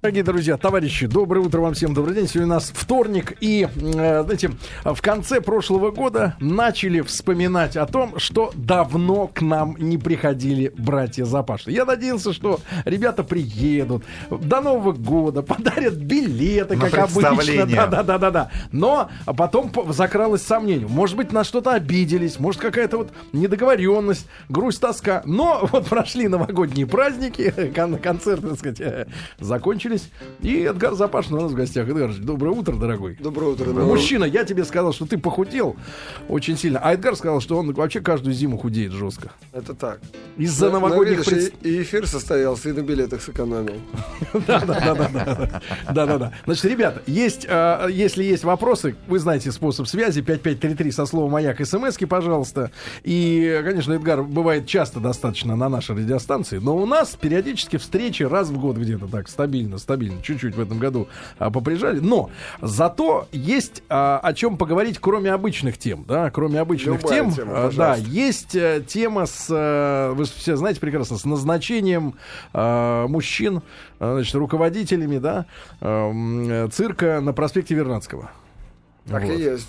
Дорогие друзья, товарищи, доброе утро вам всем, добрый день. Сегодня у нас вторник, и, э, знаете, в конце прошлого года начали вспоминать о том, что давно к нам не приходили братья Запаши. Я надеялся, что ребята приедут до Нового года, подарят билеты, На как обычно. представление. Да-да-да-да. Но потом по- закралось сомнение. Может быть, на что-то обиделись, может, какая-то вот недоговоренность, грусть, тоска. Но вот прошли новогодние праздники, кон- концерты, так сказать, э, закончились. И Эдгар Запашин у нас в гостях. Эдгар, доброе утро, дорогой. Доброе утро. Мужчина, я тебе сказал, что ты похудел очень сильно. А Эдгар сказал, что он вообще каждую зиму худеет жестко. Это так. Из-за Но- но новогодних видишь, пред- и, эфир состоялся, и на билетах сэкономил. Да-да-да. Значит, ребята, есть, э, если есть вопросы, вы знаете способ связи 5533 со словом «Маяк» смски, пожалуйста. И, конечно, Эдгар бывает часто достаточно на нашей радиостанции, но у нас периодически встречи раз в год где-то так стабильно, стабильно, чуть-чуть в этом году а, поприжали. Но зато есть а, о чем поговорить, кроме обычных тем, да, кроме обычных Любая тем. тема, а, да, пожалуйста. есть э, тема с, э, вы все знаете прекрасно, с назначением э, мужчин, э, значит, руководителями, да, э, цирка на проспекте Вернадского. Так Вот. и есть.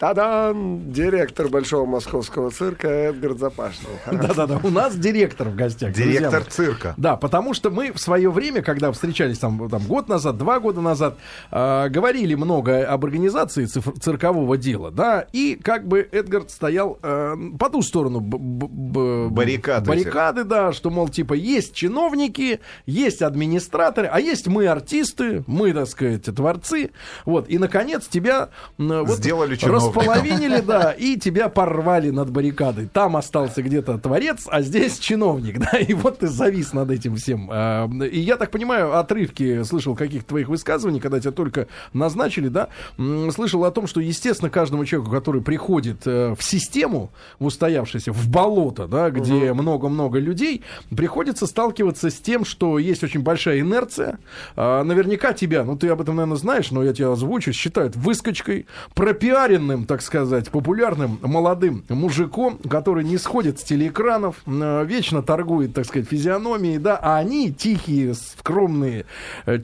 Э, Та-дам! Директор Большого Московского цирка Эдгар Запашный. Да-да-да, у нас директор в гостях. Директор цирка. Да, потому что мы в свое время, когда встречались там, там год назад, два года назад, э, говорили много об организации цифр- циркового дела, да, и как бы Эдгард стоял э, по ту сторону б- б- б- Баррикад баррикады, да, что, мол, типа, есть чиновники, есть администраторы, а есть мы артисты, мы, так сказать, творцы, вот, и, наконец, тебя м, вот, Сделали чиновником. Располовинили, да, и тебя порвали над баррикадой. Там остался где-то творец, а здесь чиновник, да, и вот ты завис над этим всем. А, И я так понимаю, отрывки слышал каких-то твоих высказываний, когда тебя только назначили, да, слышал о том, что, естественно, каждому человеку, который приходит э, в систему, в устоявшуюся, в болото, да, где много-много людей, приходится сталкиваться с тем, что есть очень большая инерция. А, Наверняка тебя, ну ты об этом, наверное, знаешь, но я тебя озвучу, считают выскочкой, пропиаренным, так сказать, популярным молодым мужиком, который не сходит с телеэкранов, э, вечно торгует, так сказать, физиономией, да, а они тихие, скромные,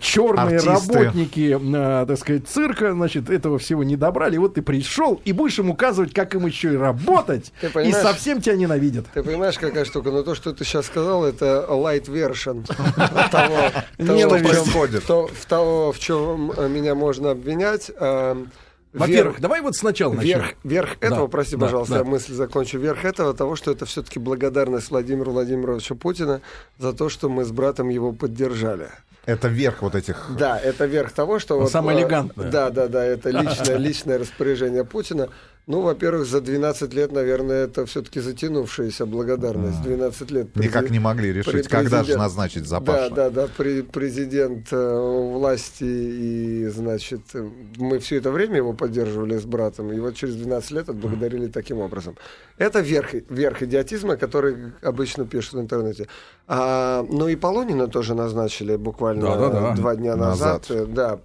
черные Артисты. работники, э, так сказать, цирка, значит, этого всего не добрали. Вот ты пришел и будешь им указывать, как им еще и работать, и совсем тебя ненавидят. Ты понимаешь, какая штука? Но то, что ты сейчас сказал, это light version того, того, в чем- происходит. то- в того, в чем э, меня можно обвинять. Во-первых, давай вот сначала начнем. Верх, верх этого, Да, прости, да, пожалуйста, да. я мысль закончу. Верх этого того, что это все-таки благодарность Владимиру Владимировичу Путина за то, что мы с братом его поддержали. Это верх вот этих... Да, это верх того, что... Вот, самое э, элегантное. Да, да, да, это личное, личное распоряжение Путина. Ну, во-первых, за 12 лет, наверное, это все-таки затянувшаяся благодарность. 12 лет. Никак прези- не могли решить, когда же назначить Да, Запаша. да, да, пре- президент э, власти, и, значит, э, мы все это время его поддерживали с братом, и вот через 12 лет отблагодарили таким образом. Это верх, верх идиотизма, который обычно пишут в интернете. А, ну и Полонина тоже назначили буквально Да-да-да. два дня назад. Назад. Да,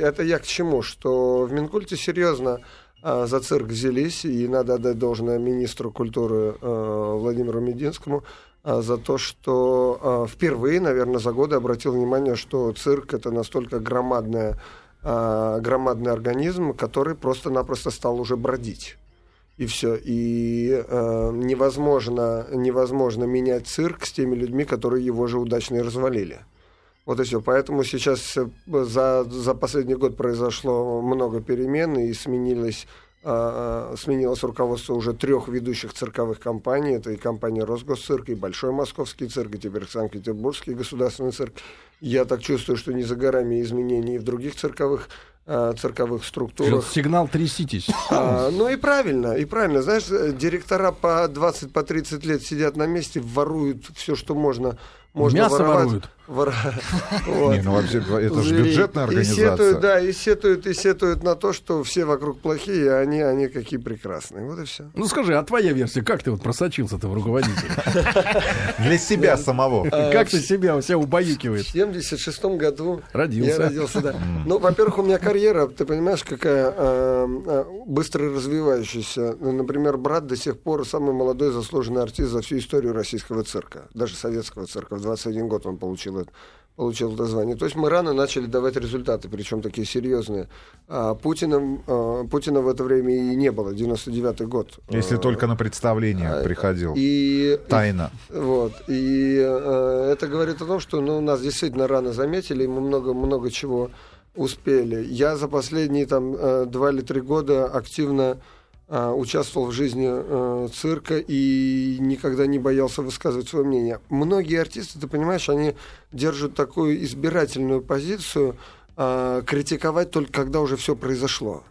это я к чему? Что в Минкульте серьезно за цирк взялись, и надо отдать должное министру культуры э, Владимиру Мединскому а, за то, что а, впервые, наверное, за годы обратил внимание, что цирк это настолько громадная, а, громадный организм, который просто-напросто стал уже бродить. И все. И э, невозможно, невозможно менять цирк с теми людьми, которые его же удачно и развалили. Вот и все. Поэтому сейчас э, за, за последний год произошло много перемен и сменилось, э, сменилось руководство уже трех ведущих цирковых компаний. Это и компания Росгосцирк, и Большой Московский цирк, и теперь Санкт-Петербургский государственный цирк. Я так чувствую, что не за горами изменений и в других цирковых, э, цирковых структурах. Сигнал тряситесь. А, ну и правильно, и правильно. Знаешь, э, директора по 20, по 30 лет сидят на месте, воруют все, что можно. Можно Мясо воровать. воруют. Вот. Не, ну вообще, это же И- бюджетная И организация. сетуют, да, и сетуют, и сетуют на то, что все вокруг плохие, а они, они какие прекрасные. Вот и все. Ну скажи, а твоя версия, как ты вот просочился-то в руководителя? Для себя самого. Как ты себя, себя убаюкиваешь? В 76 году Родился. я родился, да. Ну, во-первых, у меня карьера, ты понимаешь, какая э, э, быстро развивающаяся. Ну, Например, брат до сих пор самый молодой заслуженный артист за всю историю российского цирка, даже советского цирка. В 21 год он получил это- получил это звание. То есть мы рано начали давать результаты, причем такие серьезные. А Путина, а, Путина в это время и не было, 99-й год. Если А, только на представление а, приходил. И, Тайна. вот. И э, это говорит о том, что ну, нас действительно рано заметили, и мы много-много чего успели. Я за последние там э, два или три года активно участвовал в жизни э, цирка и никогда не боялся высказывать свое мнение. Многие артисты, ты понимаешь, они держат такую избирательную позицию э, критиковать только когда уже все произошло.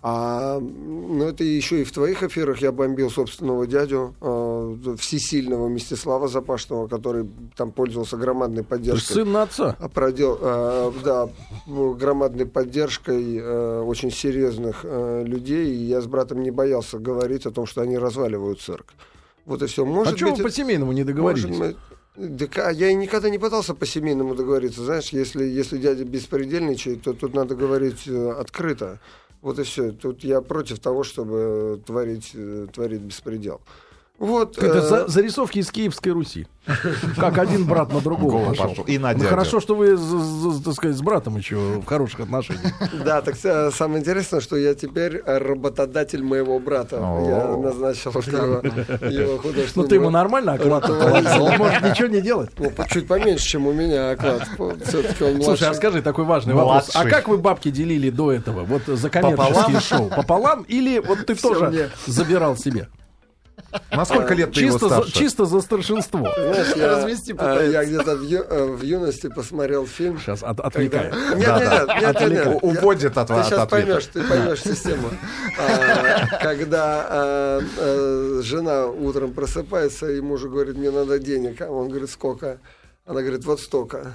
А, ну, это еще и в твоих эфирах я бомбил собственного дядю, э, всесильного Мстислава Запашного, который там пользовался громадной поддержкой. сын отца. А продел, э, да, громадной поддержкой э, очень серьезных э, людей, и я с братом не боялся говорить о том, что они разваливают цирк. Вот и все. Может а чего быть, вы по семейному не договорились? может так, а я и никогда не пытался по семейному договориться. Знаешь, если, если дядя беспредельничает, то тут надо говорить э, открыто. Вот и все. Тут я против того, чтобы творить, э, творить беспредел. Вот. Это э, за- зарисовки из Киевской Руси. Как один брат на другого пошел. пошел. И на Ну, дядю. хорошо, что вы, так сказать, с братом еще в хороших отношениях. Да, так самое интересное, что я теперь работодатель моего брата. Я назначил его, его художественным... Ну, ты ему нормально оклад? Он может ничего не делать? Ну, чуть поменьше, чем у меня оклад. Слушай, а скажи такой важный вопрос. А как вы бабки делили до этого? Вот за коммерческие шоу. Пополам? Или вот ты тоже забирал себе? На сколько лет ты его Чисто за, старше? чисто за старшинство. Развести э, пытается. я где-то в, э, в юности посмотрел фильм. Сейчас отвлекаю. Нет, нет, нет, Уводит от, Ты от сейчас поймешь, ты поймешь систему. А, Когда а, а, жена утром просыпается, и мужу говорит, мне надо денег. А он говорит, сколько? Она говорит, вот столько.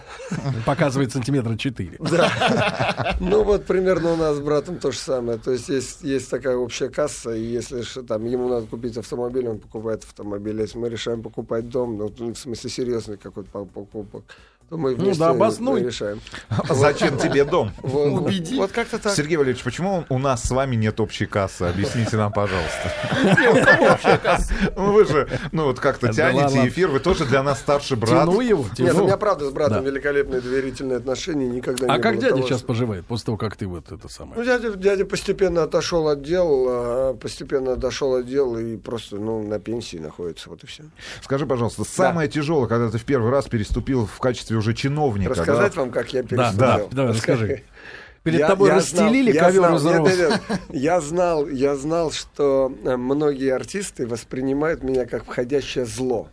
Показывает сантиметра 4. Да. Ну вот примерно у нас с братом то же самое. То есть есть, есть такая общая касса, и если там ему надо купить автомобиль, он покупает автомобиль. Если мы решаем покупать дом, ну, в смысле серьезный какой-то по- покупок, то мы Ну вместе да, обоснуй. решаем. Зачем тебе дом? Вот, Убеди. Вот как-то так. Сергей Валерьевич, почему у нас с вами нет общей кассы? Объясните нам, пожалуйста. Ну вы же, ну вот как-то тянете эфир, вы тоже для нас старший брат. Тяну его, Нет, у меня правда с братом великолепные доверительные отношения, никогда А не как было дядя сейчас поживает, после того, как ты вот это Ну, самое? дядя, дядя постепенно отошел от дел, а, постепенно дошел от дел и просто ну, на пенсии находится, вот и все. Скажи, пожалуйста, самое тяжелое, когда ты в первый раз переступил в качестве уже чиновника. Рассказать да? вам, как я Да, переступил? да, давай, расскажи. Перед тобой расстелили знал, ковер я из знал, роз. нет, нет, нет. я знал, я знал, что э, многие артисты воспринимают меня как входящее зло.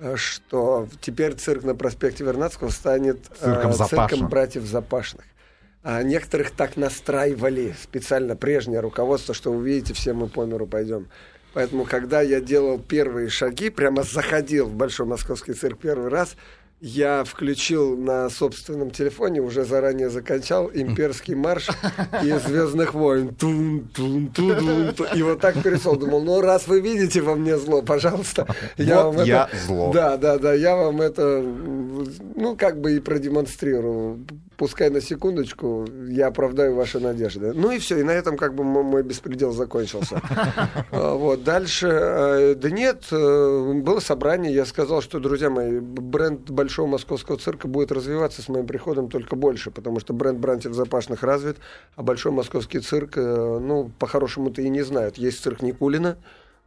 Э, Что теперь цирк на проспекте Вернадского станет э, Цирком Запашных. цирком братьев Запашных. А некоторых так настраивали специально прежнее руководство, что вы видите, все мы по миру пойдем. Поэтому, когда я делал первые шаги, прямо заходил в Большой Московский цирк первый раз, я включил на собственном телефоне, уже заранее закачал имперский марш из Звездных войн. Тун, тун, тун, тун, тун. И вот так перешел. Думал, ну раз вы видите во мне зло, пожалуйста. Вот я зло. Да, да, да, я вам это, ну, как бы и продемонстрирую. Пускай на секундочку я оправдаю ваши надежды. Ну и все, и на этом как бы мо- мой беспредел закончился. А, Вот, дальше, э, да нет, э, было собрание, я сказал, что, друзья мои, бренд Большого Московского цирка будет развиваться с моим приходом только больше, потому что бренд братьев Запашных развит, а Большой Московский цирк, э, ну, по-хорошему-то и не знают. Есть цирк Никулина,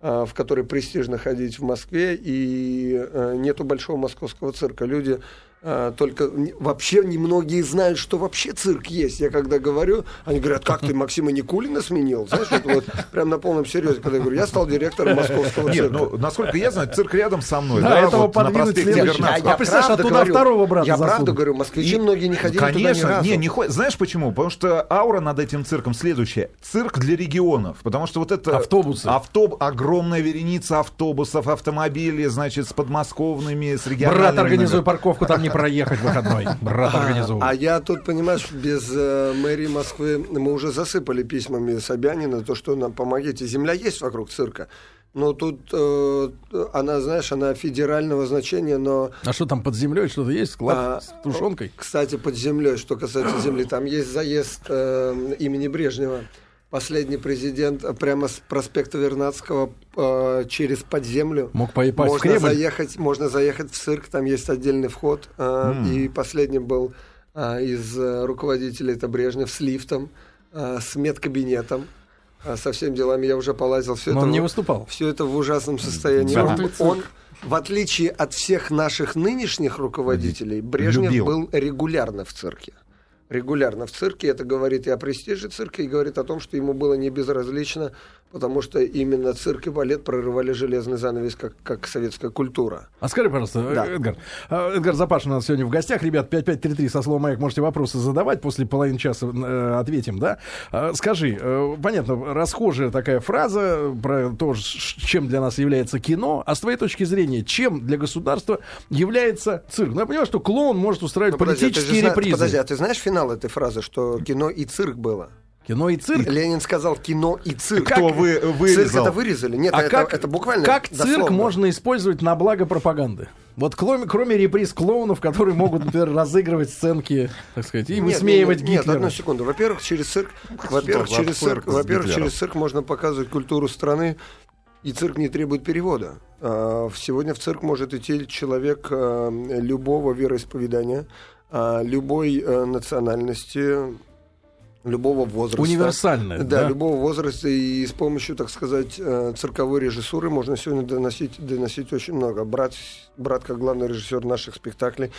в который престижно ходить в Москве, и нету большого московского цирка. Люди только не- вообще немногие знают, что вообще цирк есть. Я когда говорю, они говорят, как ты Максима Никулина сменил? Знаешь, это вот прям на полном серьезе, когда я говорю, я стал директором московского Нет, цирка. ну, насколько я знаю, цирк рядом со мной. Да, Да, этого вот на подвинуть проспекте следующий. Вернадского. А представляешь, оттуда говорю. второго брата Я правда засунут. говорю, москвичи многие не ходили туда ни Конечно, разу. не, не ходят. Знаешь почему? Потому что аура над этим цирком следующая. Цирк для регионов. Потому что вот это... Автобусы. Автоб... Огромная вереница автобусов, автомобилей, значит, с подмосковными, с региональными. Брат, организуй парковку, там не проехать в выходной. Брат, организуй. А я тут, понимаешь, без э, мэрии Москвы мы уже засыпали письмами Собянина, то, что нам помогите. Земля есть вокруг цирка. Но тут э, она, знаешь, она федерального значения, но, А что там под землей? Что-то есть? Склад А, с тушенкой? кстати, под землей, что касается земли, там есть заезд э, имени Брежнева. Последний президент э, прямо с проспекта Вернадского э, через подземлю. Мог попасть в можно Кремль. заехать, можно заехать в цирк, там есть отдельный вход. э, И последним был э, из э, руководителей это Брежнев с лифтом, э, с медкабинетом, э, со всеми делами. Я уже полазил все Но это. он не в- выступал. все это в ужасном состоянии. Да. Он, он, в отличие от всех наших нынешних руководителей, Брежнев Любил. был регулярно в цирке. Регулярно в цирке. Это говорит и о престиже цирка, и говорит о том, что ему было не безразлично, потому что именно цирк и балет прорывали железный занавес, как, как советская культура. А скажи, пожалуйста, Да. Эдгар. а, Эдгар Запашин у нас сегодня в гостях. Ребят, 5533 со словом «Маяк» можете вопросы задавать. После половины часа э, ответим, да? А, скажи, э, понятно, расхожая такая фраза про то, чем для нас является кино. А с твоей точки зрения, чем для государства является цирк? Ну, я понимаю, что клоун может устраивать Ну, подожди, а политические зна- репризы. Подожди, а ты знаешь финал этой фразы, что кино и цирк было? Кино и цирк. Ленин сказал кино и цирк. Кто вы, Цирк вырезал? это вырезали? Нет, А это, как, это буквально как цирк дословно. можно использовать на благо пропаганды? Вот кроме, кроме реприз клоунов, которые могут, например, разыгрывать сценки, так сказать, и Нет, высмеивать нет, нет, Гитлера. одну секунду. Во-первых, через цирк, во-первых, через цирк цирк, во-первых, через цирк можно показывать культуру страны, и цирк не требует перевода. А, Сегодня в цирк может идти человек а, любого вероисповедания, а, любой э, национальности, любого возраста. Универсальное, Да, да? любого возраста. И с помощью, так сказать, э, цирковой режиссуры можно сегодня доносить, доносить очень много. Брат, брат, как главный режиссер наших спектаклей,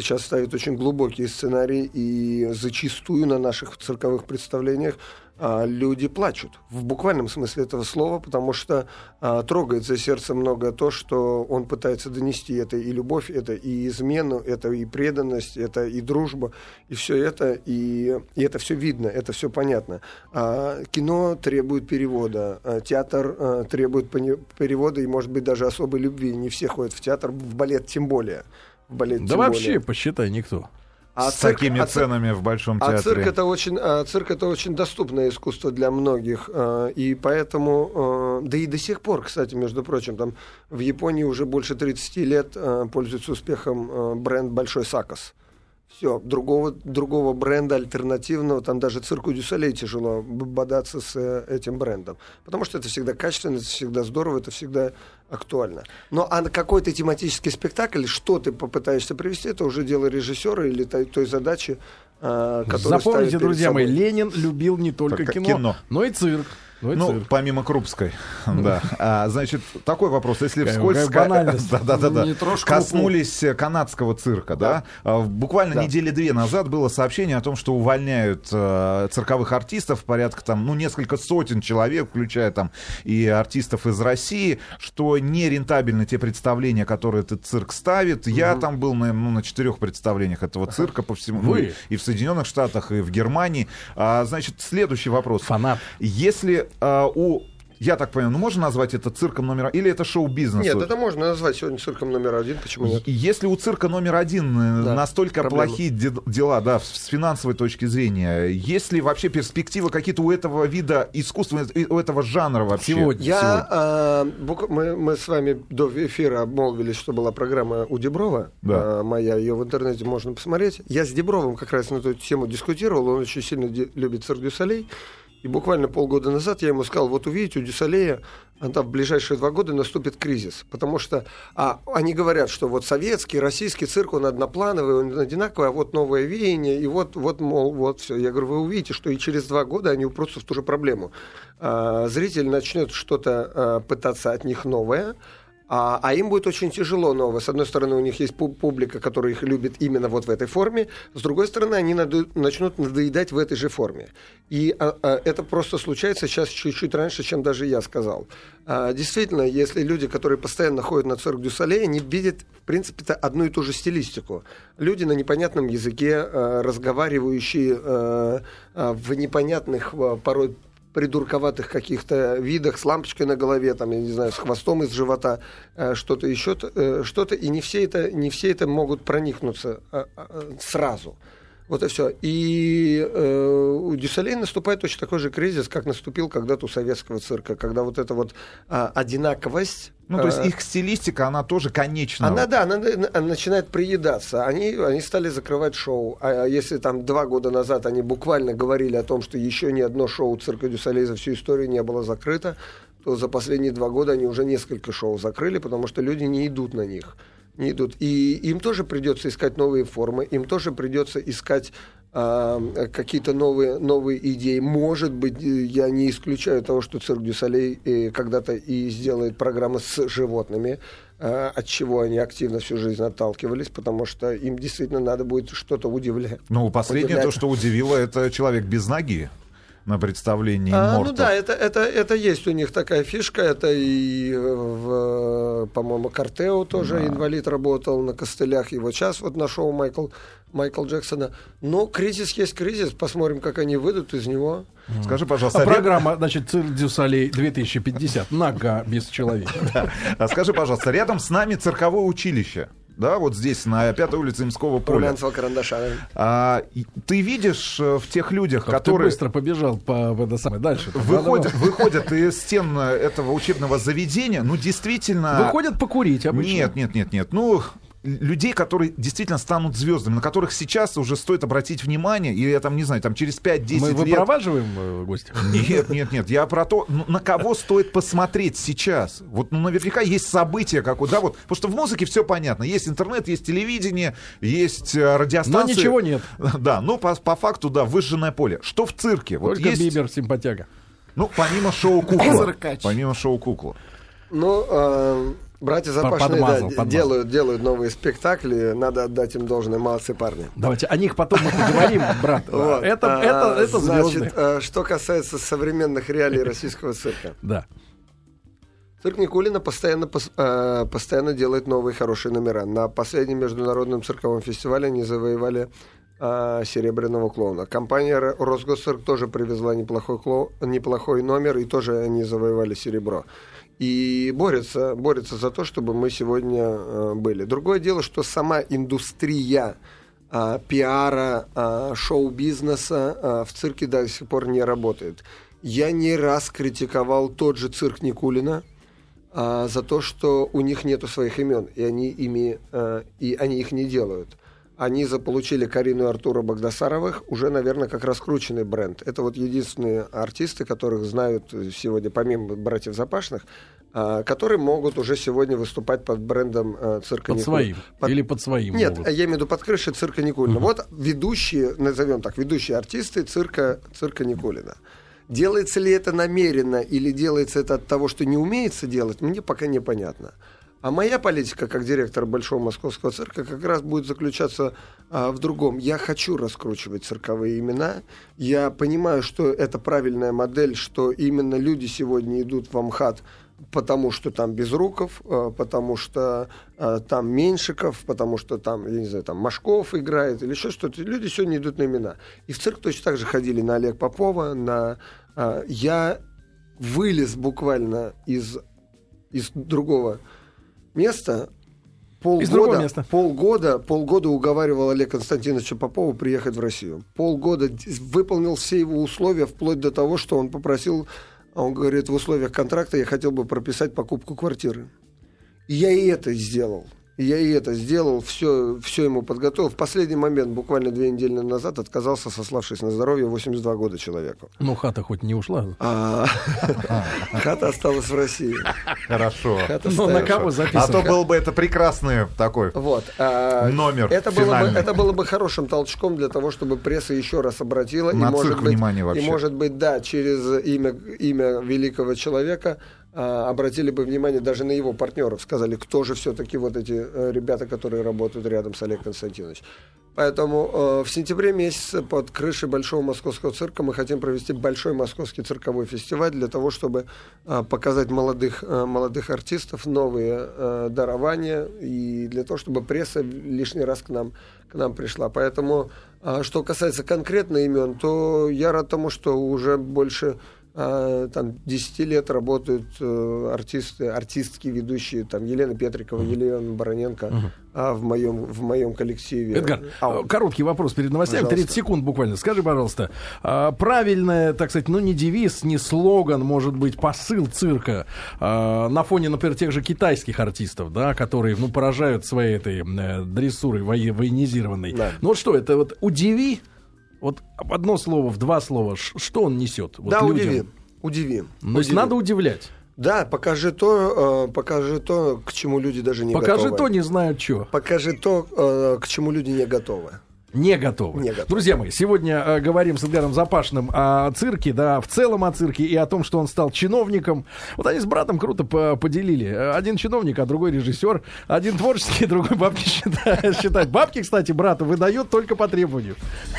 сейчас ставит очень глубокие сценарии. И зачастую на наших цирковых представлениях а, люди плачут. В буквальном смысле этого слова, потому что а, трогает за сердце многое то, что он пытается донести. Это и любовь, это и измену, это и преданность, это и дружба, и все это, и, и это все видно, это все понятно. А, кино требует перевода, а, театр а, требует перевода и, может быть, даже особой любви. Не все ходят в театр, в балет тем более. Балет Да вообще, более. посчитай, никто. А с цирк- такими а цирк- ценами в Большом а театре. цирк это очень, а, цирк это очень доступное искусство для многих, а, и поэтому, а, да и до сих пор, кстати, между прочим, там в Японии уже больше 30 лет а, пользуется успехом а, бренд Большой Сакос. Все, другого, другого бренда альтернативного, там даже цирку Дюсалей тяжело бодаться с э, этим брендом. Потому что это всегда качественно, это всегда здорово, это всегда актуально. Но а на какой-то тематический спектакль, что ты попытаешься привести, это уже дело режиссера или той, той задачи, а, которую ставит Запомните, перед друзья мои, собой. Ленин любил не только Только кино, кино. но и цирк. Ну, Ну, помимо Крупской, да. А, значит, такой вопрос. Если вскользь... Да, да, да, Коснулись э, канадского цирка, да? А, Буквально недели две назад было сообщение о том, что увольняют э, цирковых артистов, порядка там, ну, несколько сотен человек, включая там и артистов из России, что нерентабельны те представления, которые этот цирк ставит. Я там был на, ну, на четырех представлениях этого цирка по всему... Вы? и в Соединенных Штатах, и в Германии. А, значит, следующий вопрос. Фанат. Если а, у... Я так понимаю, ну можно назвать это цирком номер один? Или это шоу-бизнес? Нет, это можно назвать сегодня цирком номер один, почему нет? Если у цирка номер один э, Да, настолько проблема. плохие де- дела, да, с финансовой точки зрения, есть ли вообще перспективы какие-то у этого вида искусства, у этого жанра вообще? Сегодня. Я, а, бук- мы, мы с вами до эфира обмолвились, что была программа у Деброва, Да. а, моя, ее в интернете можно посмотреть. Я с Дебровым как раз на эту тему дискутировал, он очень сильно де- любит цирк Дюсалей. И буквально полгода назад я ему сказал, вот увидите, у Дюсалея а, там в ближайшие два года наступит кризис. Потому что а, они говорят, что вот советский, российский цирк, он одноплановый, он одинаковый, а вот новое веяние, и вот, вот мол, вот все. Я говорю, вы увидите, что и через два года они упрутся в ту же проблему. А, зритель начнет что-то а, пытаться от них новое, а, а им будет очень тяжело новое. С одной стороны, у них есть пу- публика, которая их любит именно вот в этой форме. С другой стороны, они наду- начнут надоедать в этой же форме. И а, а, это просто случается сейчас чуть-чуть раньше, чем даже я сказал. А, действительно, если люди, которые постоянно ходят на цирк Дюсале, они видят, в принципе-то, одну и ту же стилистику. Люди на непонятном языке, а, разговаривающие а, а, в непонятных а, порой придурковатых каких-то видах с лампочкой на голове, там, я не знаю, с хвостом из живота, э, что-то еще, э, что-то, и не все это, не все это могут проникнуться э, сразу. Вот и все. И э, у Дю Солей наступает точно такой же кризис, как наступил когда-то у советского цирка, когда вот эта вот а, одинаковость ну, то есть а. их стилистика, она тоже конечна. Она, да, она, она начинает приедаться. Они, они стали закрывать шоу. А если там два года назад они буквально говорили о том, что еще ни одно шоу цирка Дю Солей за всю историю не было закрыто, то за последние два года они уже несколько шоу закрыли, потому что люди не идут на них не идут. И им тоже придется искать новые формы, им тоже придется искать э, какие-то новые, новые идеи. Может быть, я не исключаю того, что цирк Дюсалей э, когда-то и сделает программы с животными, э, от чего они активно всю жизнь отталкивались, потому что им действительно надо будет что-то удивлять. Ну, последнее удивлять. то, что удивило, это человек без ноги на представлении а, Ну да, это, это, это есть у них такая фишка. Это и, в, по-моему, Corteo тоже да. инвалид работал на костылях. Его сейчас вот нашел Майкл, Майкл Джексона. Но кризис есть кризис. Посмотрим, как они выйдут из него. Скажи, пожалуйста. А программа, значит, Цирк Дю Солей 2050. Нога без человека. А скажи, пожалуйста, рядом с нами цирковое училище да, вот здесь, на пятой улице Ямского поля. карандаша. А, ты видишь э, в тех людях, как которые... Ты быстро побежал по, по самое дальше. Выходят, выходят из стен этого учебного заведения, ну, действительно... Выходят покурить обычно. Нет, нет, нет, нет. Ну, людей, которые действительно станут звездами, на которых сейчас уже стоит обратить внимание, и я там, не знаю, там через 5-10 лет... Мы выпроваживаем э, гостя? Нет, нет, нет, я про то, ну, на кого стоит посмотреть сейчас. Вот ну, наверняка есть события, как вот, да, вот, потому что в музыке все понятно. Есть интернет, есть телевидение, есть э, радиостанции. Но ничего нет. Да, ну, по, по факту, да, выжженное поле. Что в цирке? Только вот есть... Бибер симпатяга. Ну, помимо шоу «Кукла». Помимо шоу «Кукла». Ну, э, Братья Запашные подмазал, да, подмазал. Делают, делают новые спектакли, надо отдать им должное, молодцы парни. Давайте о них потом мы поговорим, брат. Вот. Это, а, это, это Значит, а, что касается современных реалий российского цирка. Да. Цирк Никулина постоянно, а, постоянно делает новые хорошие номера. На последнем международном цирковом фестивале они завоевали а, серебряного клоуна. Компания Росгосцирк тоже привезла неплохой, клоун, неплохой номер, и тоже они завоевали серебро и борется, борется за то, чтобы мы сегодня э, были. Другое дело, что сама индустрия э, пиара, э, шоу-бизнеса э, в цирке до сих пор не работает. Я не раз критиковал тот же цирк Никулина э, за то, что у них нету своих имен, и они, ими, э, и они их не делают они заполучили Карину и Артура Багдасаровых, уже, наверное, как раскрученный бренд. Это вот единственные артисты, которых знают сегодня, помимо братьев Запашных, а, которые могут уже сегодня выступать под брендом а, цирка Под Никулина. своим под... или под своим Нет, могут. я имею в виду под крышей цирка Никулина. Угу. Вот ведущие, назовем так, ведущие артисты цирка, цирка Никулина. Делается ли это намеренно или делается это от того, что не умеется делать, мне пока непонятно. А моя политика, как директор Большого Московского цирка, как раз будет заключаться а, в другом. Я хочу раскручивать цирковые имена. Я понимаю, что это правильная модель, что именно люди сегодня идут в Амхат, потому что там Безруков, а, потому что а, там Меньшиков, потому что там, я не знаю, там Машков играет или еще что-то. Люди сегодня идут на имена. И в цирк точно так же ходили на Олег Попова, на... А, я вылез буквально из, из другого место полгода, места. полгода, полгода уговаривал Олег Константиновича Попова приехать в Россию. Полгода выполнил все его условия, вплоть до того, что он попросил, он говорит, в условиях контракта я хотел бы прописать покупку квартиры. И я и это сделал. Я и это сделал, все, все ему подготовил. В последний момент, буквально две недели назад, отказался, сославшись на здоровье, 82 года человеку. Ну, хата хоть не ушла. А, хата осталась в России. Хорошо. Ну, на кого записано? А то был бы это прекрасный такой вот, а, номер это было, бы, это было бы хорошим толчком для того, чтобы пресса еще раз обратила. На и, может быть, вообще. И, может быть, да, через имя, имя великого человека обратили бы внимание даже на его партнеров, сказали, кто же все-таки вот эти э, ребята, которые работают рядом с Олегом Константиновичем. Поэтому э, в сентябре месяце под крышей Большого Московского цирка мы хотим провести большой московский цирковой фестиваль для того, чтобы э, показать молодых, э, молодых артистов новые э, дарования и для того, чтобы пресса лишний раз к нам, к нам пришла. Поэтому, э, что касается конкретно имен, то я рад тому, что уже больше там 10 лет работают э, артисты, артистки, ведущие, там Елена Петрикова, Елена Бароненко а, в моем в моем коллективе. Эдгар, А, короткий вопрос перед новостями, Пожалуйста. 30 секунд буквально. Скажи, пожалуйста, а, правильное, так сказать, ну не девиз, не слоган, может быть, посыл цирка а, на фоне, например, тех же китайских артистов, да, которые, ну, поражают своей этой э, дрессурой военизированной. Да. Ну вот что, это вот удиви, вот одно слово, в два слова, что он несет? Вот да, людям? удиви. Удиви. Ну, То есть надо удивлять. Да, покажи то, э, покажи то, к чему люди даже не Покажи готовы. то, не знают что. Покажи то, э, к чему люди не готовы. Не готовы. Не готовы. Друзья мои, сегодня э, говорим с Эдгаром Запашным о цирке, да, в целом о цирке и о том, что он стал чиновником. Вот они с братом круто по- поделили. Один чиновник, а другой режиссер. Один творческий, другой бабки считает. считает. Бабки, кстати, брата выдает только по требованию.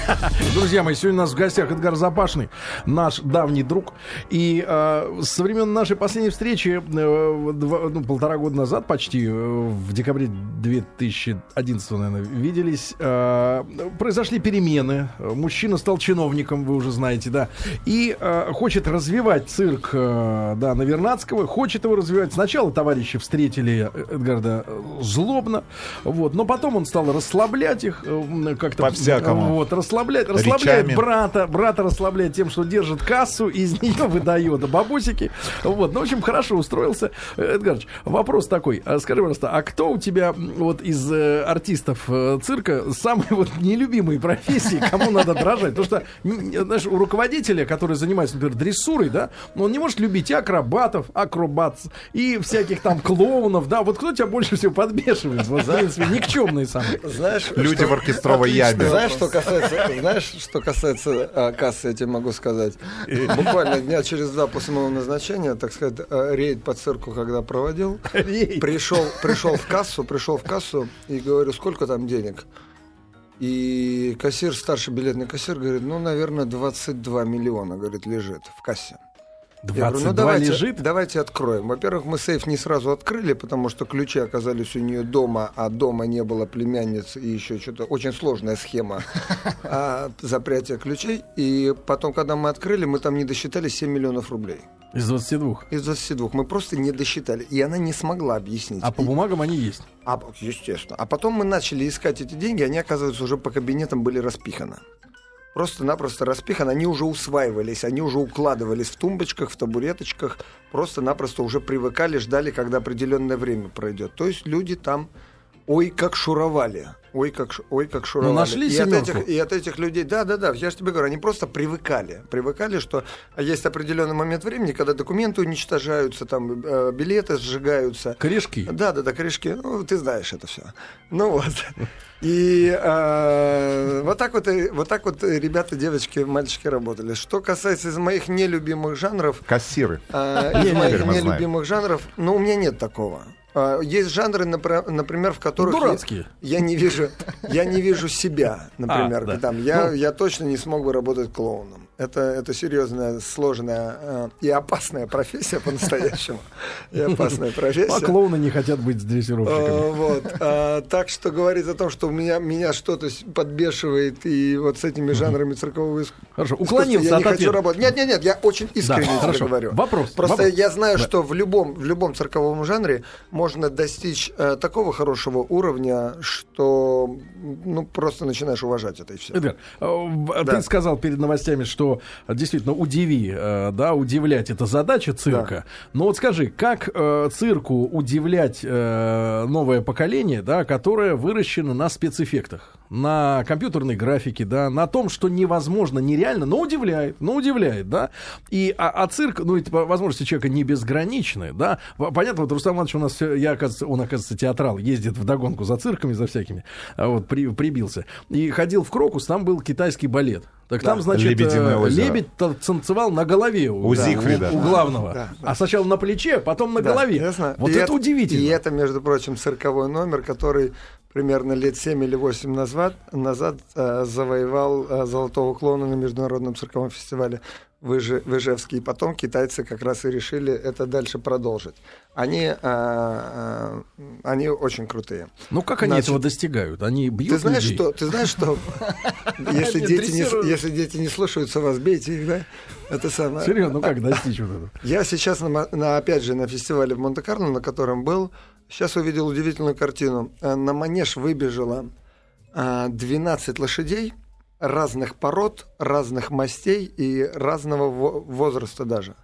Друзья мои, сегодня у нас в гостях Эдгар Запашный, наш давний друг. И э, со времен нашей последней встречи, э, два- ну, полтора года назад почти, э, в декабре 2011, наверное, виделись, э, произошли перемены. Э, Мужчина стал чиновником, вы уже знаете, да. И э, хочет развивать цирк, э, да, Навернадского, хочет его развивать. Сначала товарищи встретили Эдгарда э, злобно, вот, но потом он стал расслаблять их э, как-то. По-всякому. Вот, расслабляет, расслабляет Речами. брата, брата расслабляет тем, что держит кассу, и из нее выдает бабусики. Вот, ну, в общем, хорошо устроился. Э, Эдгарович, вопрос такой. А Скажи, пожалуйста, а кто у тебя вот из э, артистов э, цирка самые вот нелюбимые профессии, кому надо дрожать? Потому что, знаешь, у руководителя, который занимается, например, дрессурой, да, ну, он не может любить и акробатов, акробат, и всяких там клоунов, да, вот кто тебя больше всего подбешивает? Вот, в принципе, никчемные самые. Знаешь, Люди что- в оркестровой яме. Знаешь, что касается, знаешь, что касается а, кассы, я тебе могу сказать. Буквально дня через два после моего назначения, так сказать, а, рейд по цирку, когда проводил, пришел, пришел в кассу, пришел в кассу и говорю, сколько там денег? И кассир, старший билетный кассир, говорит, ну, наверное, 22 миллиона, говорит, лежит в кассе. Я говорю, 22 ну давайте, лежит. давайте откроем. Во-первых, мы сейф не сразу открыли, потому что ключи оказались у нее дома, а дома не было племянниц и еще что-то очень сложная схема а, запрятия ключей. И потом, когда мы открыли, мы там не досчитали 7 миллионов рублей. Из 22. Из 22. Мы просто не досчитали. И она не смогла объяснить. А по бумагам они есть. а, естественно. А потом мы начали искать эти деньги, они, оказывается, уже по кабинетам были распиханы. Просто-напросто распиханы, они уже усваивались, они уже укладывались в тумбочках, в табуреточках, просто-напросто уже привыкали, ждали, когда определенное время пройдет. То есть люди там, ой, как шуровали. Ой, как, ой, как шуровали. Ну, нашли и, от этих, и от этих людей, да, да, да, я же тебе говорю, они просто привыкали. Привыкали, что есть определенный момент времени, когда документы уничтожаются, там э, билеты сжигаются. Корешки. Да, да, да, корешки. Ну, ты знаешь это все. Ну вот. И э, вот так вот, вот так вот ребята, девочки, мальчики работали. Что касается из моих нелюбимых жанров, Кассиры. Не, из моих нелюбимых жанров, ну, у меня нет такого. А, Есть жанры, например, в которых я- Дурацкие. Я, не вижу, я не вижу себя, например, А, да. там. Я, Ну. я точно не смог бы работать клоуном. Это, это серьезная, сложная э, и опасная профессия по-настоящему. И опасная профессия. А клоуны не хотят быть с дрессировщиками. Э, Вот. А, Так что говорить о том, что меня, меня что-то подбешивает и вот с этими жанрами циркового искусства. Хорошо, уклонился я не хочу работать. Нет, нет, нет, я очень искренне тебе говорю. Вопрос, Просто я знаю, что в любом, в любом цирковом жанре можно достичь э, такого хорошего уровня, что ну просто начинаешь уважать это и все. Эдгар, в- Да. ты сказал перед новостями, что э, действительно удиви, э, да, удивлять это задача цирка. Но вот скажи, как э, цирку удивлять э, новое поколение, да, которое выращено на спецэффектах, на компьютерной графике, да, на том, что невозможно, нереально, но удивляет, но удивляет, да. И а, а цирк, ну, эти возможности человека не безграничны, да. Понятно, вот Рустам Иванович у нас, я, оказывается, он, оказывается, театрал, ездит в догонку за цирками, за всякими, а вот при- прибился. И ходил в Крокус, там был китайский балет. Так там, значит, «Лебединое э, озеро». лебедь та- танцевал на голове у, У да, Зигфрида. у, у главного. Да, да. А сначала на плече, потом на Да, голове. я знаю. Вот И это, удивительно. И это, между прочим, цирковой номер, который примерно лет 7 или 8 назад, назад э, завоевал э, золотого клоуна на Международном цирковом фестивале в, Ижи- в Ижевске. И потом китайцы как раз и решили это дальше продолжить. Они, а, а, они очень крутые. Ну, как они Значит, этого достигают? Они бьют Ты знаешь, людей? что, ты знаешь, что если дети, не, если дети не слушаются вас, бейте их, да? Это самое. Серьезно, ну как достичь вот этого? Я сейчас, на, на, опять же, на фестивале в Монте-Карло, на котором был, сейчас увидел удивительную картину. Э, На манеж выбежало а, 12 лошадей разных пород, разных мастей и разного во- возраста даже.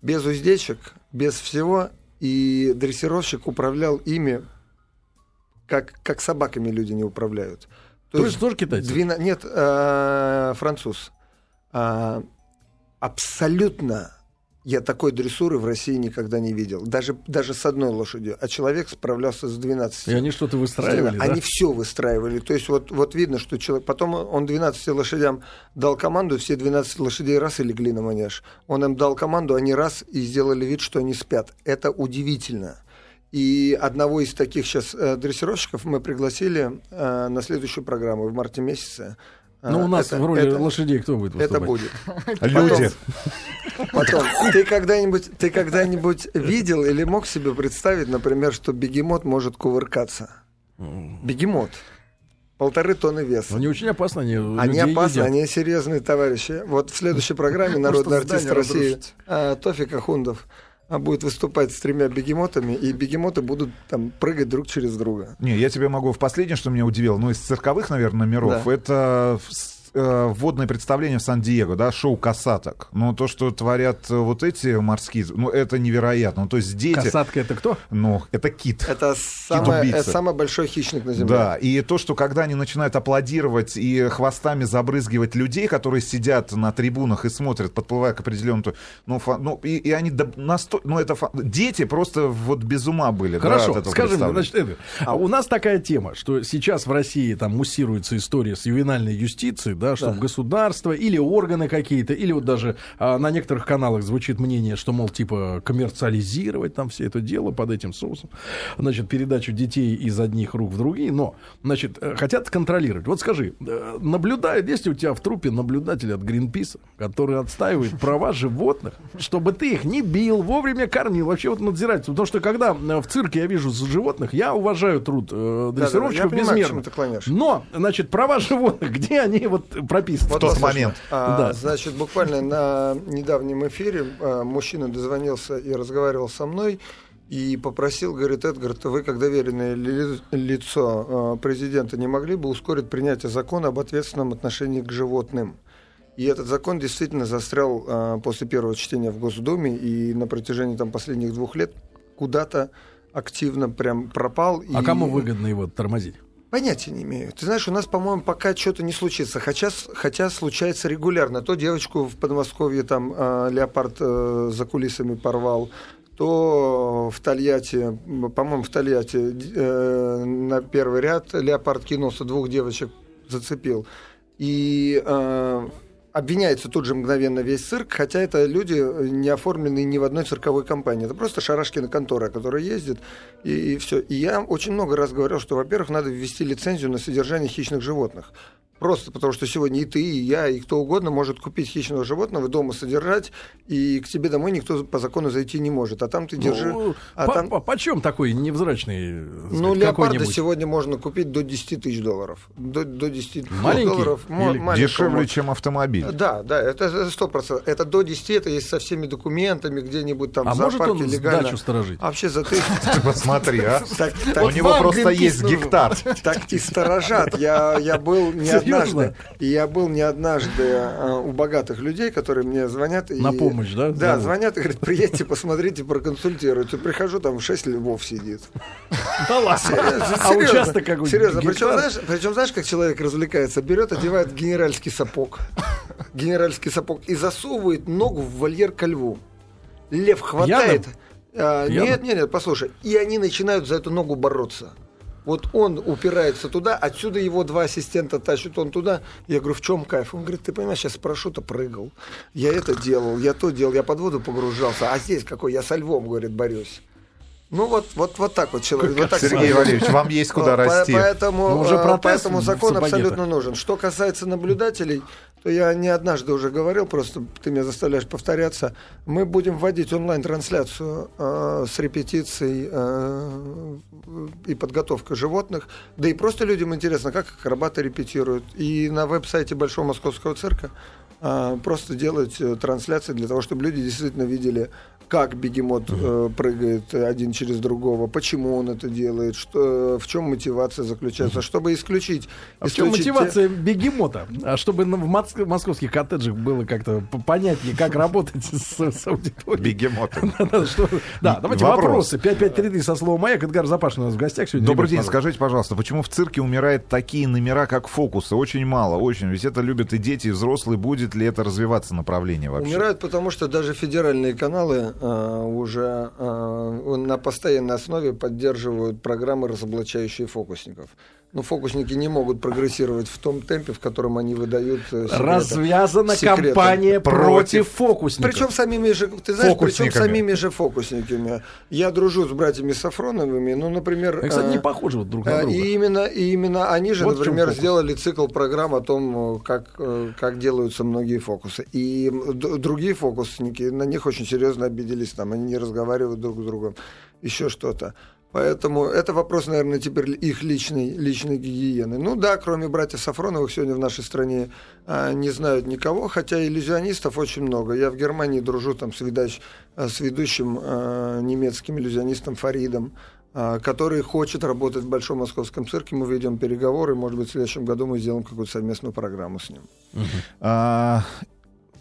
Без уздечек, без всего. И дрессировщик управлял ими, как, как собаками люди не управляют. То есть тоже китайцы? Двена- Нет, э, француз. А, абсолютно я такой дрессуры в России никогда не видел. Даже, даже с одной лошадью. А человек справлялся с 12. И они что-то выстраивали, да? Они все выстраивали. То есть вот, вот видно, что человек... Потом он 12 лошадям дал команду, все 12 лошадей раз и легли на манеж. Он им дал команду, они раз и сделали вид, что они спят. Это удивительно. И одного из таких сейчас э, дрессировщиков мы пригласили э, на следующую программу в марте месяце. Э, Ну, у нас это- в роли это- лошадей кто будет это выступать? будет. Люди. Потом, ты когда-нибудь, ты когда-нибудь видел или мог себе представить, например, что бегемот может кувыркаться? Бегемот. Полторы тонны веса. Они очень опасны, они Они опасны, едят. они серьезные товарищи. Вот в следующей программе народный артист России а, Тофик Ахундов а, будет выступать с тремя бегемотами, и бегемоты будут там прыгать друг через друга. Не, я тебе могу в последнее, что меня удивило, ну, из цирковых, наверное, номеров, Да. это э, вводное представление в Сан-Диего, да, шоу «Касаток». Но то, что творят э, вот эти морские, ну, это невероятно. Ну, то есть дети... Касатка это кто? Ну, это кит. Это самое, это самый большой хищник на земле. Да, и то, что когда они начинают аплодировать и хвостами забрызгивать людей, которые сидят на трибунах и смотрят, подплывая к определенному... Ну, фа- ну и, и они до- насто- Ну, это... фа- Дети просто вот без ума были. да, Хорошо, этого скажи мне, значит, Эдвин, а у нас такая тема, что сейчас в России там муссируется история с ювенальной юстицией, да, что Да. государство или органы какие-то, или вот даже а, на некоторых каналах звучит мнение, что, мол, типа коммерциализировать там все это дело под этим соусом, значит, передачу детей из одних рук в другие, но, значит, э, хотят контролировать. Вот скажи, э, наблюдают, есть ли у тебя в трупе наблюдатель от Гринписа, который отстаивает права животных, чтобы ты их не бил, вовремя кормил, вообще вот надзирать. Потому что когда э, в цирке я вижу животных, я уважаю труд э, дрессировщиков я понимаю, к безмерно. чему ты клоняешь. Но, значит, права животных, где они вот прописаны? Вот тот послушай, момент. а, Да. Значит, буквально на недавнем эфире а, мужчина дозвонился и разговаривал со мной и попросил, говорит, Эдгар, вы как доверенное ли- лицо а, президента не могли бы ускорить принятие закона об ответственном отношении к животным? И этот закон действительно застрял а, после первого чтения в Госдуме и на протяжении там, последних двух лет куда-то активно прям пропал. А и- кому выгодно его тормозить? Понятия не имею. Ты знаешь, у нас, по-моему, пока что-то не случится. Хотя, хотя случается регулярно. То девочку в Подмосковье там э, леопард э, за кулисами порвал, то в Тольятти, по-моему, в Тольятти э, на первый ряд леопард кинулся, двух девочек зацепил. И э, обвиняется тут же мгновенно весь цирк, хотя это люди э, не оформленные ни в одной цирковой компании. Это просто Шарашкина контора, которая ездит, и, все. И я очень много раз говорил, что, во-первых, надо ввести лицензию на содержание хищных животных. Просто потому, что сегодня и ты, и я, и кто угодно может купить хищного животного, дома содержать, и к тебе домой никто по закону зайти не может. А там ты держи... Ну, а по- там- по- почем такой невзрачный так ну, сказать, леопарда сегодня можно купить до 10 тысяч долларов. До, до 10 тысяч Маленький долларов. или. Дешевле, чем автомобиль. Да, да, это сто процентов. Это до 10, это есть со всеми документами, где-нибудь там А в может зоопарке он легально. сдачу сторожить? А Вообще за ты... Ты посмотри, а. Так, так, У него просто есть гектар. так и сторожат. Я, был не? Однажды. И я был не однажды а, у богатых людей, которые мне звонят. И, На помощь, да, Да, зовут? звонят и говорят, приедьте, посмотрите, проконсультируйте. Прихожу, там 6 львов сидит. Да ладно. А участок какой Серьезно, причем знаешь, как человек развлекается? Берет, одевает генеральский сапог. Генеральский сапог. И засовывает ногу в вольер ко льву. Лев хватает. А, Пьяным? нет, нет, нет, послушай. И они начинают за эту ногу бороться. Вот он упирается туда, отсюда его два ассистента тащат он туда. Я говорю, в чем кайф? Он говорит, ты понимаешь, я с парашюта прыгал. Я это делал, я то делал, я под воду погружался. А здесь какой, я со львом, говорит, борюсь. Ну вот, вот, вот так вот человек. Вот так Сергей. Валерьевич, вам есть куда расти. Поэтому, Ну, уже э, поэтому закон абсолютно нужен. Что касается наблюдателей, то я не однажды уже говорил, просто ты меня заставляешь повторяться. Мы будем вводить онлайн-трансляцию э, с репетицией э, и подготовкой животных. Да и просто людям интересно, как акробаты репетируют. И на веб-сайте Большого Московского цирка просто делать э, трансляции для того, чтобы люди действительно видели, как бегемот э, прыгает один через другого, почему он это делает, что, в чем мотивация заключается, чтобы исключить... А в чем исключить те- мотивация бегемота? А чтобы в моск- московских коттеджах было как-то понятнее, как работать с, с аудиторией. Бегемоты. Да, давайте Вопрос. вопросы. 5533 со словом «Маяк». Эдгар Запашин у нас в гостях сегодня. Добрый день, скажите, пожалуйста, почему в цирке умирают такие номера, как фокусы? Очень мало, очень. Ведь это любят и дети, и взрослые. Будет ли это развиваться направление вообще? Умирают, потому что даже федеральные каналы э, уже э, на постоянной основе поддерживают программы, разоблачающие фокусников. Но фокусники не могут прогрессировать в том темпе, в котором они выдают э, секреты. Развязана секреты. кампания против, Против. фокусников. Причем самими же, ты знаешь, причем самими же фокусниками. Я дружу с братьями Сафроновыми, ну, например... Они, кстати, э, не похожи вот друг на Э, друга. И именно, и именно они же, Вот например, сделали цикл программ о том, как, как делаются многие фокусы. И другие фокусники на них очень серьезно обиделись, там, они не разговаривают друг с другом, еще что-то. Поэтому это вопрос, наверное, теперь их личной, личной гигиены. Ну да, кроме братьев Сафроновых сегодня в нашей стране а, не знают никого, хотя иллюзионистов очень много. Я в Германии дружу там с, а, с ведущим а, немецким иллюзионистом Фаридом, который хочет работать в Большом Московском цирке. Мы ведем переговоры, может быть, в следующем году мы сделаем какую-то совместную программу с ним. А,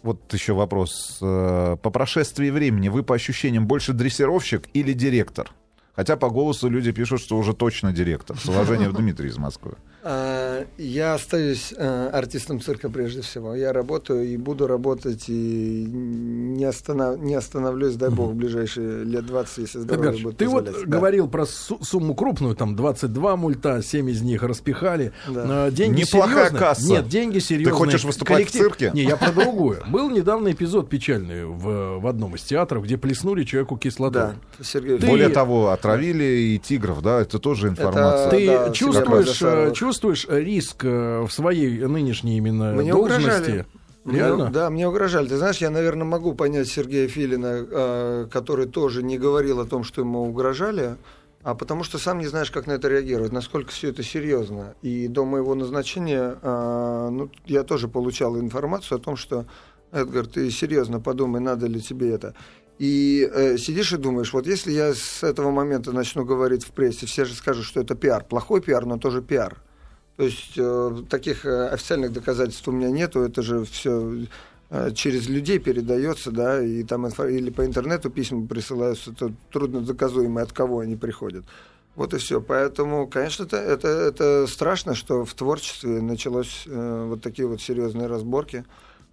вот еще вопрос. Э, По прошествии времени вы по ощущениям больше дрессировщик или директор? Хотя по голосу люди пишут, что уже точно директор. С уважением, Дмитрий из Москвы. А, Я остаюсь э, артистом цирка прежде всего. Я работаю и буду работать, и не, останов- не остановлюсь, дай бог, в ближайшие лет 20, если здоровье Эдгар, будет ты вот. Да. говорил про су- сумму крупную, там 22 мульта, 7 из них распихали. Да. Э, Деньги Неплохая серьезные. касса. Нет, деньги серьезные. хочешь выступать в цирке? Не, я про другое. Был недавно эпизод печальный в, в одном из театров, где плеснули человеку кислотой. Да, Сергей Ты- Более того, отравили и тигров, да, это тоже информация. Ты Да, чувствуешь, всегда э, чувствуешь риск э, в своей нынешней именно Мне должности? угрожали. Реально? Мне- да, мне угрожали. Ты знаешь, я, наверное, могу понять Сергея Филина, э, который тоже не говорил о том, что ему угрожали, а потому что сам не знаешь, как на это реагировать, насколько все это серьезно. И до моего назначения э, ну, я тоже получал информацию о том, что Эдгар, ты серьезно подумай, надо ли тебе это. И э, сидишь и думаешь, вот если я с этого момента начну говорить в прессе, все же скажут, что это пиар. Плохой пиар, но тоже пиар. То есть э, таких э, официальных доказательств у меня нету, это же все через людей передается, да, и там или по интернету письма присылаются, это трудно доказуемо, от кого они приходят. Вот и все. Поэтому, конечно, это, это, это страшно, что в творчестве началось э, вот такие вот серьезные разборки.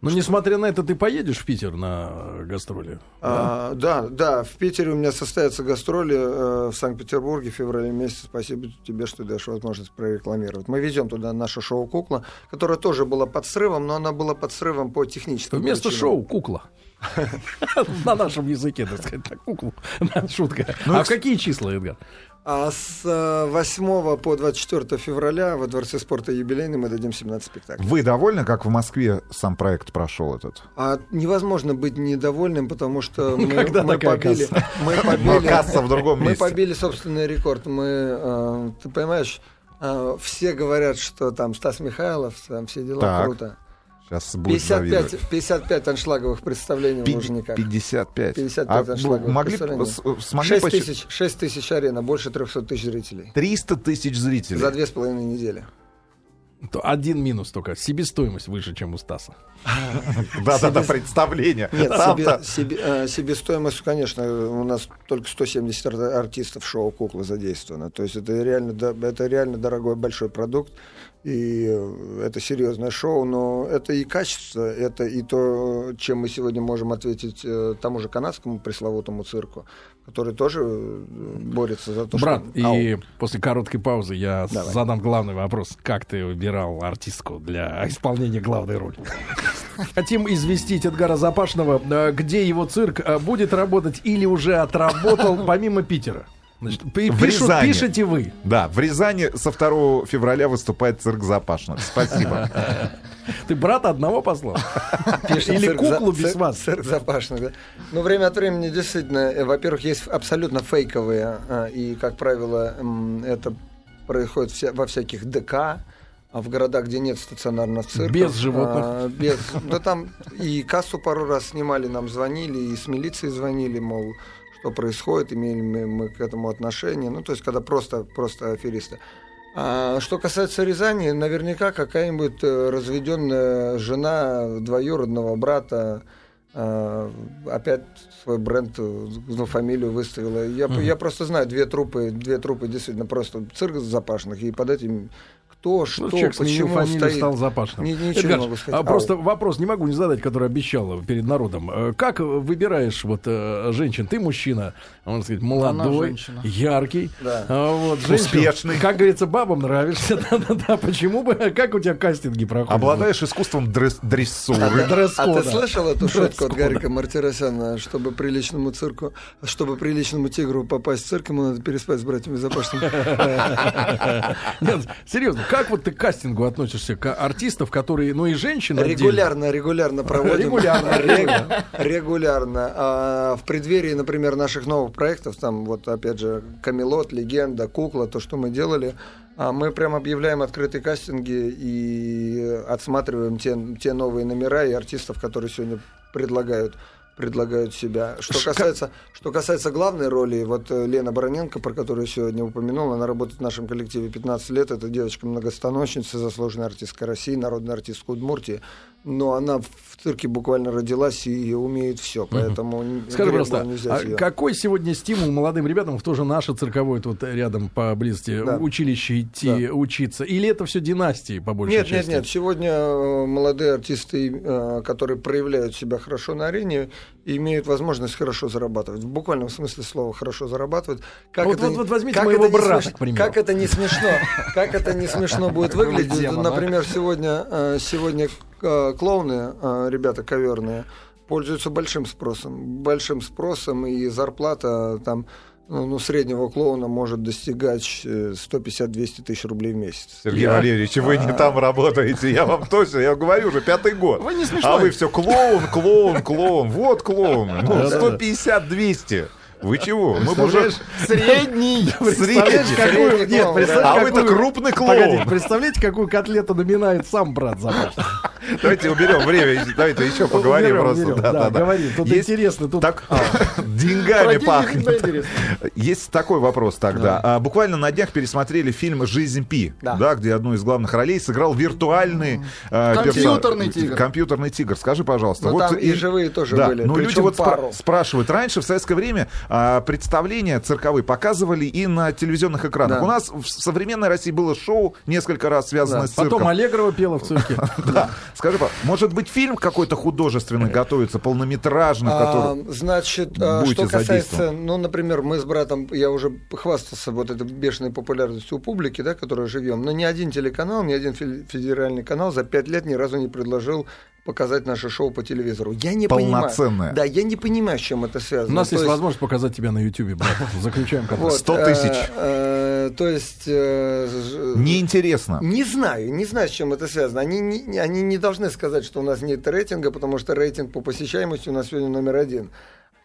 Но несмотря на это, ты поедешь в Питер на гастроли? А, да, да, в Питере у меня состоятся гастроли э, в Санкт-Петербурге в феврале месяце. Спасибо тебе, что даешь возможность прорекламировать. Мы везем туда наше шоу «Кукла», которое тоже было под срывом, но оно было под срывом по техническим Вместо причинам. шоу кукла. На нашем языке, так сказать, так, куклу. Шутка. Ну, А какие числа, Эдгар? А с э, 8 по 24 февраля во Дворце спорта юбилейный мы дадим 17 спектаклей. Вы довольны, как в Москве сам проект прошел этот? А невозможно быть недовольным, потому что мы, Когда мы побили, касса? мы побили, касса в другом мы месте. побили собственный рекорд. Мы, э, ты понимаешь, э, все говорят, что там Стас Михайлов, там все дела Так. круто. Сейчас будет 55, завидовать. 55 аншлаговых представлений в Пи- Лужниках. 55. 55 а аншлагов. б- могли, Представляете? с- смогли 6 посчит- тысяч, 6 тысяч арена, больше 300 тысяч зрителей. 300 тысяч зрителей. За две с половиной недели. То Один минус только. Себестоимость выше, чем у Стаса. Да-да-да, представление. Нет, э, себестоимость, конечно, у нас только 170 ар- артистов шоу «Кукла» задействовано. То есть это реально, это реально дорогой большой продукт. И э, это серьезное шоу, но это и качество, это и то, чем мы сегодня можем ответить э, тому же канадскому пресловутому цирку, который тоже э, борется за то, Брат, что... и после короткой паузы я Давай. задам главный вопрос. Как ты выбирал артистку для исполнения главной роли? Хотим известить Эдгара Запашного, где его цирк будет работать или уже отработал помимо Питера. Значит, пи- В пишут- Рязани. пишете вы. Да, в Рязани со 2 февраля выступает цирк Запашных. Спасибо. Ты брата одного послал? Пишет Или цирк за- куклу без вас? Цирк запашных, да. Ну, время от времени действительно, э, во-первых, есть абсолютно фейковые, а, и, как правило, это происходит во всяких ДК, а в городах, где нет стационарных цирков. Без животных. а, без, да там и кассу пару раз снимали, нам звонили, и с милиции звонили, мол, что происходит, имеем ли мы к этому отношение. Ну, то есть, когда просто, просто аферисты. А что касается Рязани, наверняка какая-нибудь э, разведенная жена двоюродного брата э, опять свой бренд, ну, фамилию выставила. Я, я просто знаю две трупы, две трупы действительно просто цирк запашных, и под этим кто, что, Ну, человек почему фамилию, стоит. стал запашным. Ни- ничего Эдгар, не могу сказать. а просто Ау. вопрос не могу не задать, который обещал перед народом. Э, Как выбираешь вот э, женщин? Ты мужчина, можно сказать, молодой, яркий. Да. А вот, женщин, Успешный. Как говорится, бабам нравишься. Да-да-да. Почему бы? Как у тебя кастинги проходят? Обладаешь искусством дресс- дрессуры. А, ты- а слышал эту шутку от. Гарика Мартиросяна, чтобы приличному цирку, чтобы приличному тигру попасть в цирк, ему надо переспать с братьями Запашными. Нет, серьезно, как вот ты к кастингу относишься к артистов, которые, ну и женщины отдельно? Регулярно, регулярно проводим. Регулярно, Рег- Регулярно. А в преддверии, например, наших новых проектов, там вот опять же Камелот, Легенда, Кукла, то, что мы делали, а мы прям объявляем открытые кастинги и отсматриваем те, те новые номера и артистов, которые сегодня предлагают предлагают себя. Что касается, что касается главной роли, вот э, Лена Бароненко, про которую сегодня упомянул, она работает в нашем коллективе 15 лет, это девочка-многостаночница, заслуженная артистка России, народная артистка Удмуртии, но она в цирке буквально родилась и умеет все, поэтому Скажи, просто, а какой сегодня стимул молодым ребятам в тоже наше цирковое тут рядом поблизости Да. училище идти учиться? Или это все династии по большей Нет, нет, части? нет. Сегодня э, молодые артисты, э, которые проявляют себя хорошо на арене, имеют возможность хорошо зарабатывать. В буквальном смысле слова хорошо зарабатывать. Как Вот- это вот- вот возьмите как моего это брата, смеш- к примеру. Как это не смешно? Как это не смешно будет выглядеть? да? Например, сегодня, э, сегодня э, клоуны, э, ребята коверные, пользуются большим спросом. Большим спросом, и зарплата там ну, ну, среднего клоуна может достигать э, 150-200 тысяч рублей в месяц. Сергей Я- Валерьевич, вы не там работаете, я вам точно, я говорю уже пятый год. Вы не смешной. А вы все клоун, клоун, клоун, вот клоун. Ну, Да-да. 150-200. Вы чего? Мы уже Средний. Представляешь, какую... Нет, А вы-то крупный клоун. представляете, какую котлету наминает сам брат Запашный? Давайте уберем время, давайте еще поговорим Уберем, просто. уберем. Да, Да, да, да. говори. Тут Есть интересно. Тут... Так, А, деньгами пахнет. Есть такой вопрос тогда. А, буквально на днях пересмотрели фильм «Жизнь Пи», да. Да. где одну из главных ролей сыграл виртуальный э, Компьютерный персо- тигр. Компьютерный тигр. Скажи, пожалуйста. Ну, там и живые тоже да, были, Но люди вот спра- спрашивают. Раньше, в советское время, а, представления цирковые показывали и на телевизионных экранах. Да. У нас в современной России было шоу несколько раз связанное Да. с цирком. Потом Аллегрова пела в цирке. Да. Скажи, пожалуйста, может быть, фильм какой-то художественный готовится, полнометражный, А, который... значит, а, будете что касается, ну, например, мы с братом, я уже хвастался вот этой бешеной популярностью у публики, да, которой живем, но ни один телеканал, ни один фе- федеральный канал за пять лет ни разу не предложил показать наше шоу по телевизору. Я не Полноценное. понимаю. Да, я не понимаю, с чем это связано. У нас То есть есть- возможность показать тебя на Ютьюбе, брат. Заключаем контракт. вот, 100 э, тысяч. э, то есть... э, Неинтересно. Не знаю, не знаю, с чем это связано. Они не, они не должны сказать, что у нас нет рейтинга, потому что рейтинг по посещаемости у нас сегодня номер один.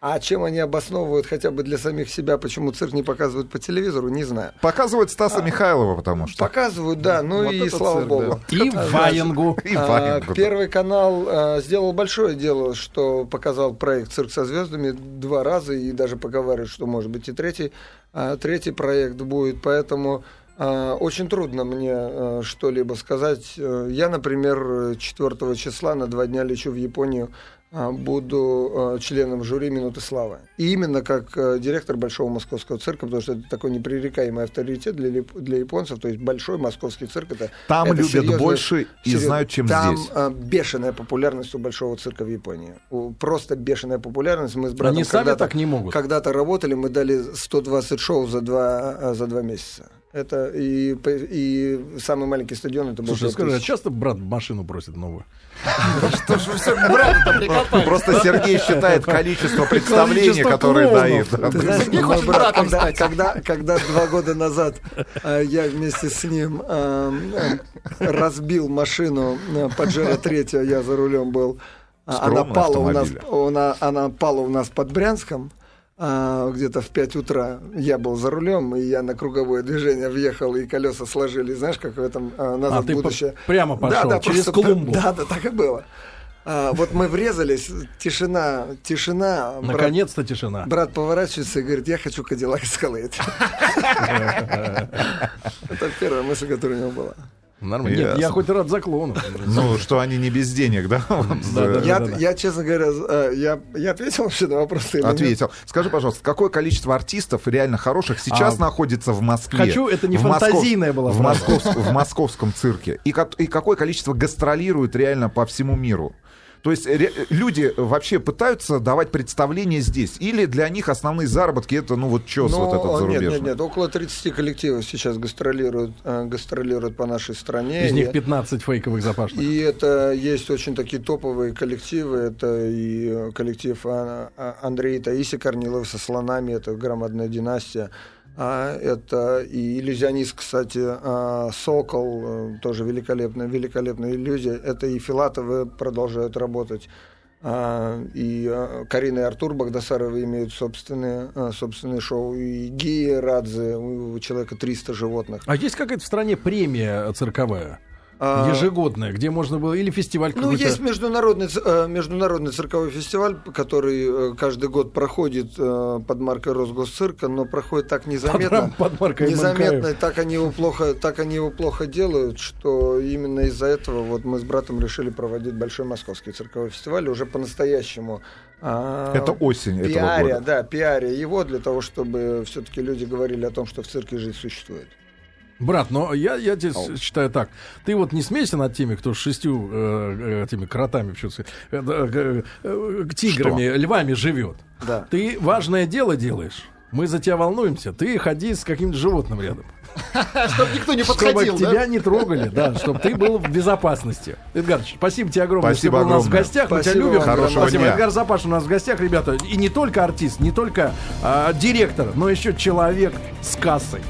А чем они обосновывают хотя бы для самих себя, почему цирк не показывают по телевизору, не знаю. Показывают Стаса Михайлова, потому что... Показывают, да, ну Вот и слава цирк, богу. И Ваенгу. И А, Ваенгу, да. Первый канал а, сделал большое дело, что показал проект «Цирк со звездами» два раза, и даже поговаривают, что может быть и третий, а, третий проект будет, поэтому а, очень трудно мне а, что-либо сказать. Э, Я, например, 4 числа на два дня лечу в Японию, а, буду а, членом жюри «Минуты славы». И именно как а, директор Большого Московского цирка, потому что это такой непререкаемый авторитет для, для японцев, то есть Большой Московский цирк – это Там это любят серьезная- больше и серьезно. знают, чем Там, здесь. а, бешеная популярность у большого цирка в Японии. Просто бешеная популярность. Мы с братом Они сами когда-то- так не могут. Когда-то работали, мы дали 120 шоу за два, а, за два месяца. Это и, и самый маленький стадион это был Слушай, 5000. скажи, а часто брат машину просит новую? Что ж вы все брату-то прикопались? Просто Сергей считает количество представлений, которые братом когда, два года назад э, я вместе с ним э, э, разбил машину э, Паджеро 3, я за рулем был. А, Она пала, у нас, она пала у нас под Брянском. А, где-то в 5 утра я был за рулем, и я на круговое движение въехал, и колеса сложились, знаешь, как в этом а, «Назад А, в ты по- будущее». прямо пошел, через просто- клумбу. Да, да, так и было. А, вот мы врезались, тишина, тишина. брат- Наконец-то тишина. Брат поворачивается и говорит, я хочу Кадиллак Эскалейд. Это первая мысль, которая у него была. Нормально. Нет, я хоть рад за клоунов. Ну, что они не без денег, да? Я, честно говоря, э, я, я ответил вообще на вопрос или нет? Ответил. Скажи, пожалуйста, какое количество артистов реально хороших сейчас А, находится в Москве? хочу, это не фантазийная была в, московском цирке. И какое количество гастролирует реально по всему миру? То есть ре- люди вообще пытаются давать представления здесь? Или для них основные заработки это, ну, вот чес Ну, вот этот нет, зарубежный? нет, нет, около 30 коллективов сейчас гастролируют, э, гастролируют по нашей стране. Из них И- 15 фейковых запашных. И это есть очень такие топовые коллективы. Это и э, коллектив а, а, Андрея Таиси Корнилов со слонами, это громадная династия. А это и иллюзионист, кстати, а, Сокол, э, тоже великолепная, великолепная иллюзия. Это и Филатовы продолжают работать. А, и Карина и Артур Багдасаровы имеют собственные, собственные шоу. И Гия Радзе, у человека 300 животных. А есть какая-то в стране премия цирковая? А, Ежегодная, где можно было... Или фестиваль Ну, какой-то... есть международный, э, международный цирковой фестиваль, который э, каждый год проходит э, под маркой Росгосцирка, но проходит так незаметно. Под, под маркой Незаметно, и так они его плохо, так они его плохо делают, что именно из-за этого вот мы с братом решили проводить большой московский цирковой фестиваль уже по-настоящему. а, Это осень этого пиаря, года. да, пиаря его для того, чтобы все-таки люди говорили о том, что в цирке жизнь существует. Брат, но я, я тебе с- считаю так. Ты вот не смейся над теми, кто с шестью э, э, этими кротами, почему сказать, э, э, тиграми, львами живет. Да. Ты важное дело делаешь. Мы за тебя волнуемся. Ты ходи с каким-то животным рядом. Чтобы никто не Чтобы подходил, да? тебя не трогали, да, чтобы ты был в безопасности. Эдгарыч, спасибо тебе огромное, Спасибо что был у нас в гостях. Мы тебя любим. Хорошего спасибо. дня. Эдгар Запаш у нас в гостях, ребята. И не только артист, не только а, директор, но еще человек с кассой.